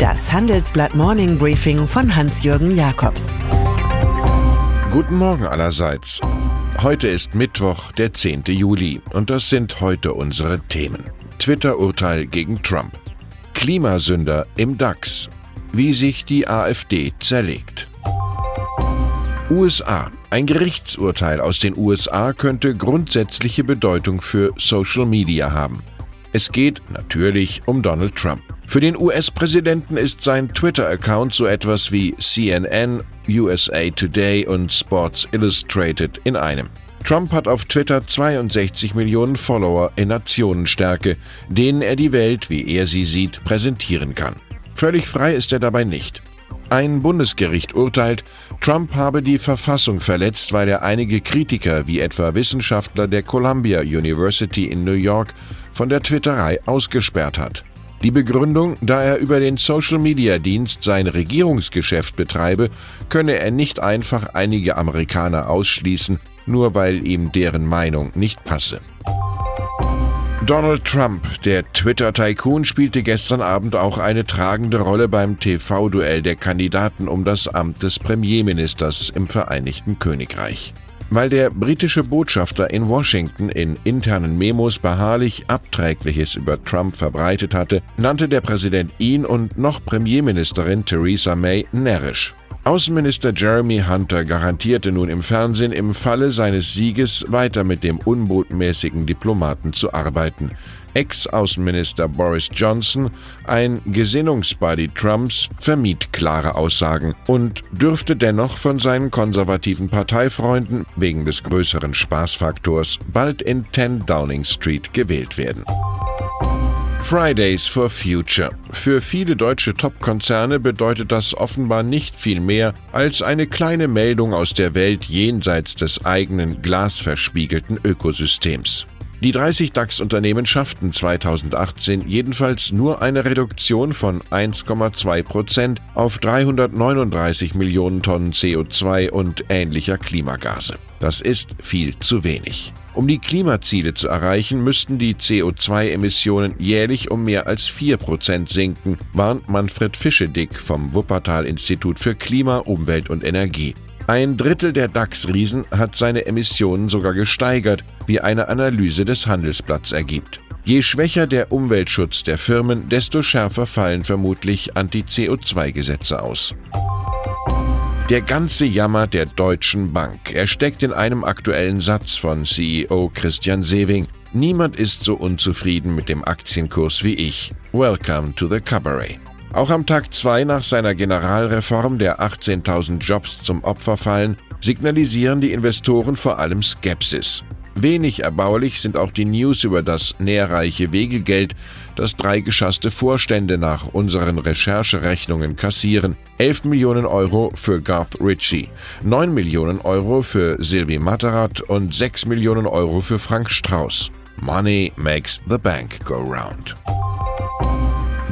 Das Handelsblatt Morning Briefing von Hans-Jürgen Jakobs. Guten Morgen allerseits. Heute ist Mittwoch, der 10. Juli, und das sind heute unsere Themen. Twitter-Urteil gegen Trump. Klimasünder im DAX. Wie sich die AfD zerlegt. USA. Ein Gerichtsurteil aus den USA könnte grundsätzliche Bedeutung für Social Media haben. Es geht natürlich um Donald Trump. Für den US-Präsidenten ist sein Twitter-Account so etwas wie CNN, USA Today und Sports Illustrated in einem. Trump hat auf Twitter 62 Millionen Follower in Nationenstärke, denen er die Welt, wie er sie sieht, präsentieren kann. Völlig frei ist er dabei nicht. Ein Bundesgericht urteilt, Trump habe die Verfassung verletzt, weil er einige Kritiker, wie etwa Wissenschaftler der Columbia University in New York, von der Twitterei ausgesperrt hat. Die Begründung, da er über den Social-Media-Dienst sein Regierungsgeschäft betreibe, könne er nicht einfach einige Amerikaner ausschließen, nur weil ihm deren Meinung nicht passe. Donald Trump, der Twitter-Tycoon, spielte gestern Abend auch eine tragende Rolle beim TV-Duell der Kandidaten um das Amt des Premierministers im Vereinigten Königreich. Weil der britische Botschafter in Washington in internen Memos beharrlich Abträgliches über Trump verbreitet hatte, nannte der Präsident ihn und noch Premierministerin Theresa May närrisch. Außenminister Jeremy Hunter garantierte nun im Fernsehen, im Falle seines Sieges weiter mit dem unbotmäßigen Diplomaten zu arbeiten. Ex-Außenminister Boris Johnson, ein Gesinnungsbuddy Trumps, vermied klare Aussagen und dürfte dennoch von seinen konservativen Parteifreunden wegen des größeren Spaßfaktors bald in 10 Downing Street gewählt werden. Fridays for Future. Für viele deutsche Top-Konzerne bedeutet das offenbar nicht viel mehr als eine kleine Meldung aus der Welt jenseits des eigenen glasverspiegelten Ökosystems. Die 30 DAX-Unternehmen schafften 2018 jedenfalls nur eine Reduktion von 1,2 Prozent auf 339 Millionen Tonnen CO2 und ähnlicher Klimagase. Das ist viel zu wenig. Um die Klimaziele zu erreichen, müssten die CO2-Emissionen jährlich um mehr als 4 Prozent sinken, warnt Manfred Fischedick vom Wuppertal-Institut für Klima, Umwelt und Energie. Ein Drittel der DAX-Riesen hat seine Emissionen sogar gesteigert, wie eine Analyse des Handelsblatts ergibt. Je schwächer der Umweltschutz der Firmen, desto schärfer fallen vermutlich Anti-CO2-Gesetze aus. Der ganze Jammer der Deutschen Bank. Er steckt in einem aktuellen Satz von CEO Christian Sewing. Niemand ist so unzufrieden mit dem Aktienkurs wie ich. Welcome to the Cabaret. Auch am Tag 2 nach seiner Generalreform, der 18.000 Jobs zum Opfer fallen, signalisieren die Investoren vor allem Skepsis. Wenig erbaulich sind auch die News über das nährreiche Wegegeld, das drei geschasste Vorstände nach unseren Rechercherechnungen kassieren. 11 Millionen Euro für Garth Ritchie, 9 Millionen Euro für Sylvie Matterat und 6 Millionen Euro für Frank Strauß. Money makes the bank go round.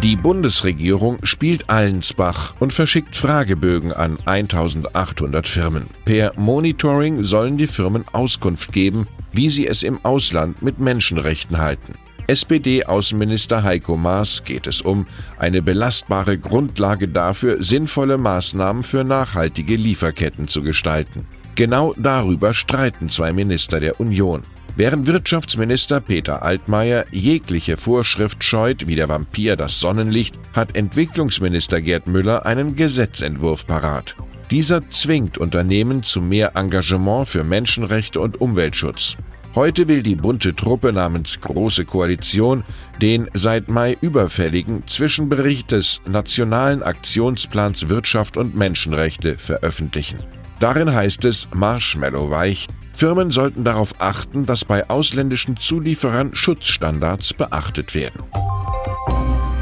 Die Bundesregierung spielt Allensbach und verschickt Fragebögen an 1800 Firmen. Per Monitoring sollen die Firmen Auskunft geben, wie sie es im Ausland mit Menschenrechten halten. SPD-Außenminister Heiko Maas geht es um eine belastbare Grundlage dafür, sinnvolle Maßnahmen für nachhaltige Lieferketten zu gestalten. Genau darüber streiten zwei Minister der Union. Während Wirtschaftsminister Peter Altmaier jegliche Vorschrift scheut wie der Vampir das Sonnenlicht, hat Entwicklungsminister Gerd Müller einen Gesetzentwurf parat. Dieser zwingt Unternehmen zu mehr Engagement für Menschenrechte und Umweltschutz. Heute will die bunte Truppe namens Große Koalition den seit Mai überfälligen Zwischenbericht des Nationalen Aktionsplans Wirtschaft und Menschenrechte veröffentlichen. Darin heißt es Marshmallow-weich, Firmen sollten darauf achten, dass bei ausländischen Zulieferern Schutzstandards beachtet werden.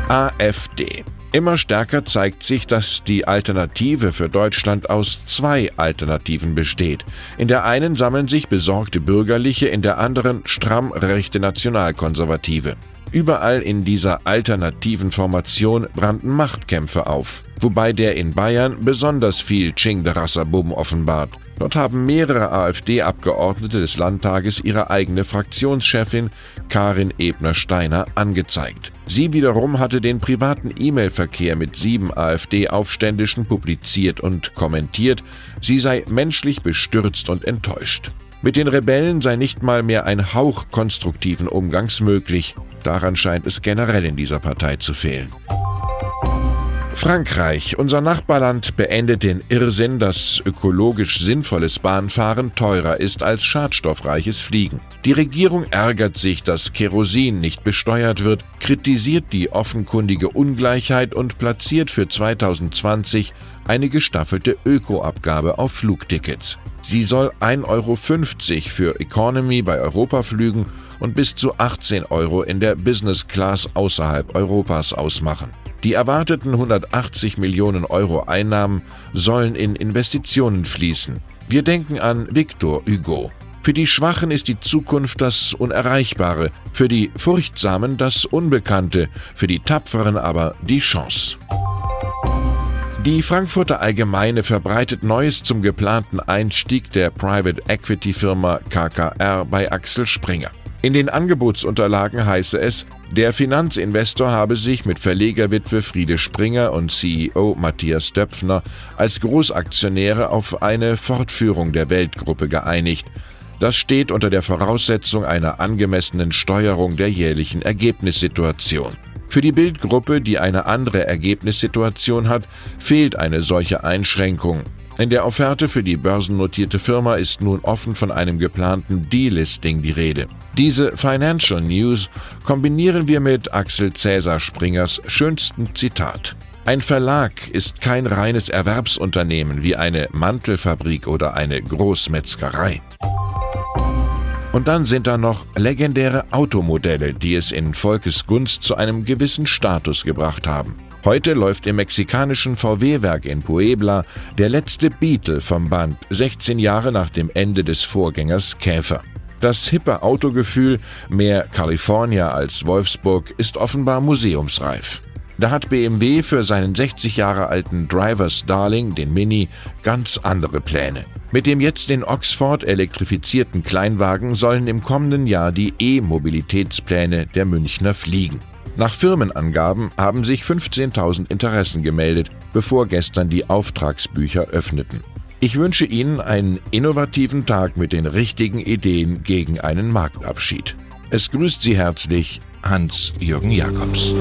AfD Immer stärker zeigt sich, dass die Alternative für Deutschland aus zwei Alternativen besteht. In der einen sammeln sich besorgte Bürgerliche, in der anderen stramm rechte Nationalkonservative. Überall in dieser alternativen Formation brannten Machtkämpfe auf, wobei der in Bayern besonders viel Ching de Rassabum offenbart. Dort haben mehrere AfD-Abgeordnete des Landtages ihre eigene Fraktionschefin Karin Ebner-Steiner angezeigt. Sie wiederum hatte den privaten E-Mail-Verkehr mit sieben AfD-Aufständischen publiziert und kommentiert, sie sei menschlich bestürzt und enttäuscht. Mit den Rebellen sei nicht mal mehr ein Hauch konstruktiven Umgangs möglich. Daran scheint es generell in dieser Partei zu fehlen. Frankreich, unser Nachbarland, beendet den Irrsinn, dass ökologisch sinnvolles Bahnfahren teurer ist als schadstoffreiches Fliegen. Die Regierung ärgert sich, dass Kerosin nicht besteuert wird, kritisiert die offenkundige Ungleichheit und platziert für 2020 eine gestaffelte Ökoabgabe auf Flugtickets. Sie soll 1,50 Euro für Economy bei Europaflügen und bis zu 18 Euro in der Business Class außerhalb Europas ausmachen. Die erwarteten 180 Millionen Euro Einnahmen sollen in Investitionen fließen. Wir denken an Victor Hugo. Für die Schwachen ist die Zukunft das Unerreichbare, für die Furchtsamen das Unbekannte, für die Tapferen aber die Chance. Die Frankfurter Allgemeine verbreitet Neues zum geplanten Einstieg der Private Equity Firma KKR bei Axel Springer. In den Angebotsunterlagen heiße es, der Finanzinvestor habe sich mit Verlegerwitwe Friede Springer und CEO Matthias Döpfner als Großaktionäre auf eine Fortführung der Weltgruppe geeinigt. Das steht unter der Voraussetzung einer angemessenen Steuerung der jährlichen Ergebnissituation. Für die Bildgruppe, die eine andere Ergebnissituation hat, fehlt eine solche Einschränkung. In der Offerte für die börsennotierte Firma ist nun offen von einem geplanten Delisting die Rede. Diese Financial News kombinieren wir mit Axel Cäsar Springers schönstem Zitat. Ein Verlag ist kein reines Erwerbsunternehmen wie eine Mantelfabrik oder eine Großmetzgerei. Und dann sind da noch legendäre Automodelle, die es in Volkes Gunst zu einem gewissen Status gebracht haben. Heute läuft im mexikanischen VW-Werk in Puebla der letzte Beetle vom Band, 16 Jahre nach dem Ende des Vorgängers Käfer. Das hippe Autogefühl, mehr California als Wolfsburg, ist offenbar museumsreif. Da hat BMW für seinen 60 Jahre alten Drivers Darling, den Mini, ganz andere Pläne. Mit dem jetzt in Oxford elektrifizierten Kleinwagen sollen im kommenden Jahr die E-Mobilitätspläne der Münchner fliegen. Nach Firmenangaben haben sich 15.000 Interessen gemeldet, bevor gestern die Auftragsbücher öffneten. Ich wünsche Ihnen einen innovativen Tag mit den richtigen Ideen gegen einen Marktabschied. Es grüßt Sie herzlich Hans-Jürgen Jakobs.